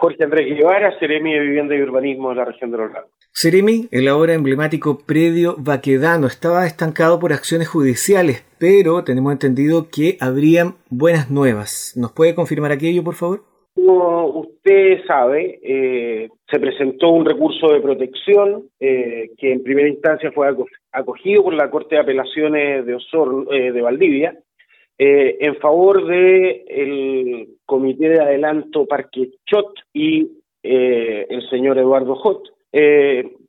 Jorge Andrés Guevara, Seremi de Vivienda y Urbanismo de la región de los lagos. Seremi, el ahora emblemático predio Baquedano estaba estancado por acciones judiciales, pero tenemos entendido que habrían buenas nuevas. ¿Nos puede confirmar aquello, por favor? Como usted sabe, eh, se presentó un recurso de protección eh, que en primera instancia fue acogido por la Corte de Apelaciones de Osorno, eh, de Valdivia, en favor del el Comité de Adelanto Parque Chot y el señor Eduardo Jot,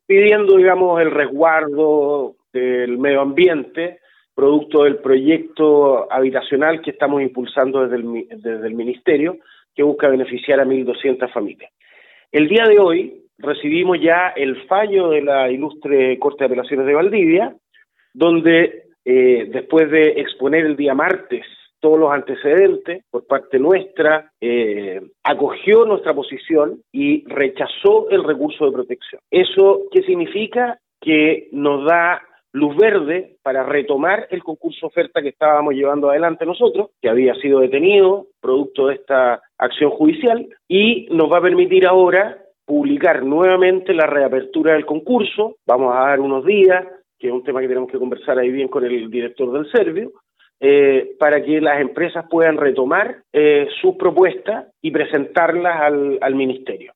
pidiendo, digamos, el resguardo del medio ambiente producto del proyecto habitacional que estamos impulsando desde el, desde el Ministerio que busca beneficiar a 1.200 familias. El día de hoy recibimos ya el fallo de la ilustre Corte de Apelaciones de Valdivia, donde eh, después de exponer el día martes todos los antecedentes por parte nuestra, eh, acogió nuestra posición y rechazó el recurso de protección. ¿Eso qué significa? Que nos da luz verde para retomar el concurso oferta que estábamos llevando adelante nosotros, que había sido detenido producto de esta acción judicial, y nos va a permitir ahora publicar nuevamente la reapertura del concurso. Vamos a dar unos días, que es un tema que tenemos que conversar ahí bien con el director del Servio, eh, para que las empresas puedan retomar eh, sus propuestas y presentarlas al, al Ministerio.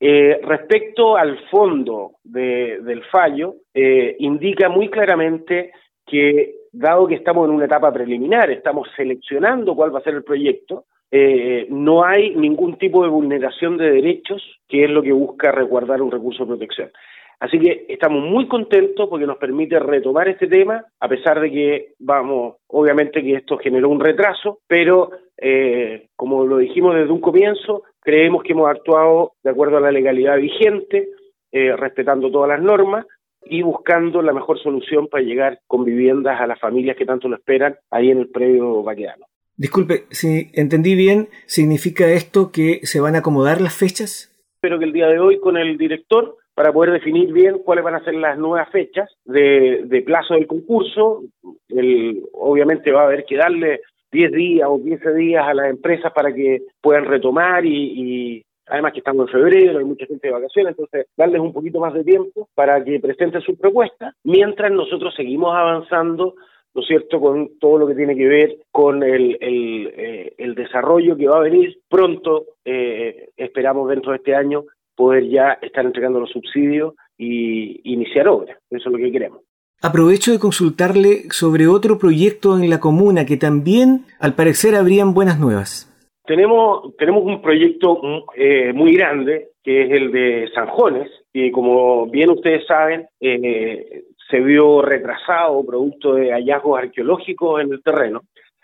Eh, respecto al fondo del fallo, eh, indica muy claramente que, dado que estamos en una etapa preliminar, estamos seleccionando cuál va a ser el proyecto, eh, no hay ningún tipo de vulneración de derechos, que es lo que busca resguardar un recurso de protección. Así que estamos muy contentos porque nos permite retomar este tema, a pesar de que, vamos, obviamente que esto generó un retraso, pero como lo dijimos desde un comienzo, Creemos que hemos actuado de acuerdo a la legalidad vigente, eh, respetando todas las normas y buscando la mejor solución para llegar con viviendas a las familias que tanto lo esperan ahí en el predio vaquedano. Disculpe, si entendí bien, ¿significa esto que se van a acomodar las fechas? Espero que el día de hoy con el director para poder definir bien cuáles van a ser las nuevas fechas de, plazo del concurso. obviamente va a haber que darle 10 días o 15 días a las empresas para que puedan retomar y, además que estamos en febrero, hay mucha gente de vacaciones, entonces darles un poquito más de tiempo para que presenten sus propuestas, mientras nosotros seguimos avanzando, ¿no es cierto?, con todo lo que tiene que ver con el, eh, desarrollo que va a venir pronto, eh, esperamos dentro de este año poder ya estar entregando los subsidios y iniciar obras, eso es lo que queremos. Aprovecho de consultarle sobre otro proyecto en la comuna que también, al parecer, habrían buenas nuevas. Tenemos, tenemos un proyecto eh, muy grande, que es el de Sanjones, y como bien ustedes saben, eh, se vio retrasado producto de hallazgos arqueológicos en el terreno.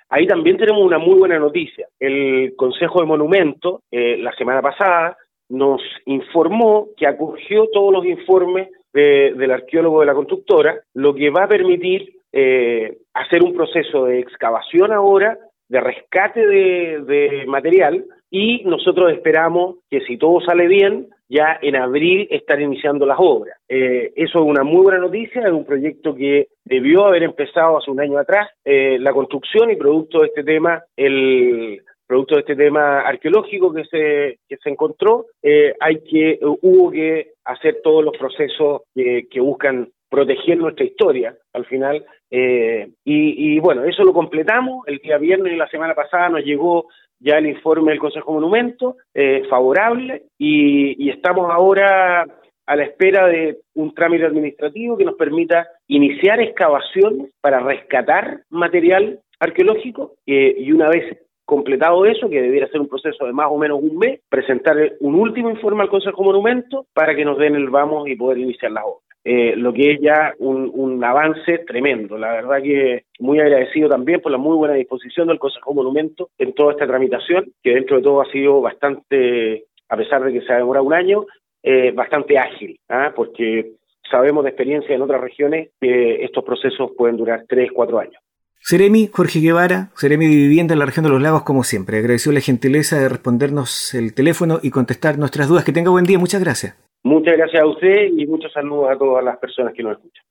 Ahí también tenemos una muy buena noticia. El Consejo de Monumentos, eh, la semana pasada, nos informó que acogió todos los informes del arqueólogo de la constructora, lo que va a permitir eh, hacer un proceso de excavación ahora, de rescate de, material, y nosotros esperamos que si todo sale bien, ya en abril estar iniciando las obras. Eh, eso es una muy buena noticia, es un proyecto que debió haber empezado hace un año atrás, eh, la construcción y producto de este tema, el producto de este tema arqueológico que se, que se encontró, eh, hay que, hubo que hacer todos los procesos que, buscan proteger nuestra historia al final. Eh, y, bueno, eso lo completamos. El día viernes y la semana pasada nos llegó ya el informe del Consejo Monumento eh, favorable y, y estamos ahora a la espera de un trámite administrativo que nos permita iniciar excavaciones para rescatar material arqueológico y una vez completado eso, que debiera ser un proceso de más o menos un mes, presentar un último informe al Consejo Monumento para que nos den el vamos y poder iniciar la obra. Eh, lo que es ya un, avance tremendo. La verdad que muy agradecido también por la muy buena disposición del Consejo Monumento en toda esta tramitación, que dentro de todo ha sido bastante, a pesar de que se ha demorado un año, eh, bastante ágil, ¿ah? porque sabemos de experiencia en otras regiones que estos procesos pueden durar tres, cuatro años. Seremi Jorge Guevara, Seremi de Vivienda en la región de los lagos, como siempre. Agradeció la gentileza de respondernos el teléfono y contestar nuestras dudas. Que tenga buen día, muchas gracias. Muchas gracias a usted y muchos saludos a todas las personas que nos escuchan.